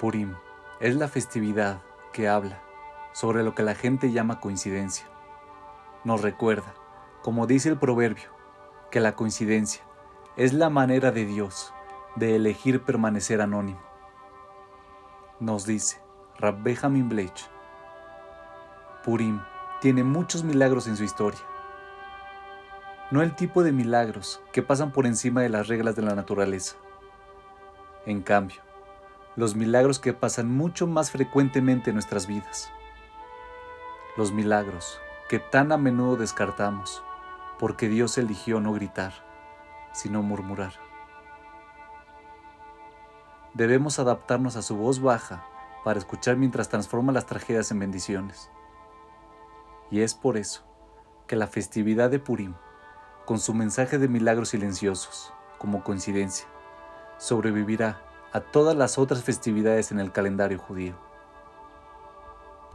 Purim es la festividad que habla sobre lo que la gente llama coincidencia. Nos recuerda, como dice el proverbio, que la coincidencia es la manera de Dios de elegir permanecer anónimo. Nos dice Rab Benjamin Blech, Purim tiene muchos milagros en su historia. No el tipo de milagros que pasan por encima de las reglas de la naturaleza. En cambio, los milagros que pasan mucho más frecuentemente en nuestras vidas. Los milagros que tan a menudo descartamos porque Dios eligió no gritar, sino murmurar. Debemos adaptarnos a su voz baja para escuchar mientras transforma las tragedias en bendiciones. Y es por eso que la festividad de Purim, con su mensaje de milagros silenciosos, como coincidencia, sobrevivirá a todas las otras festividades en el calendario judío.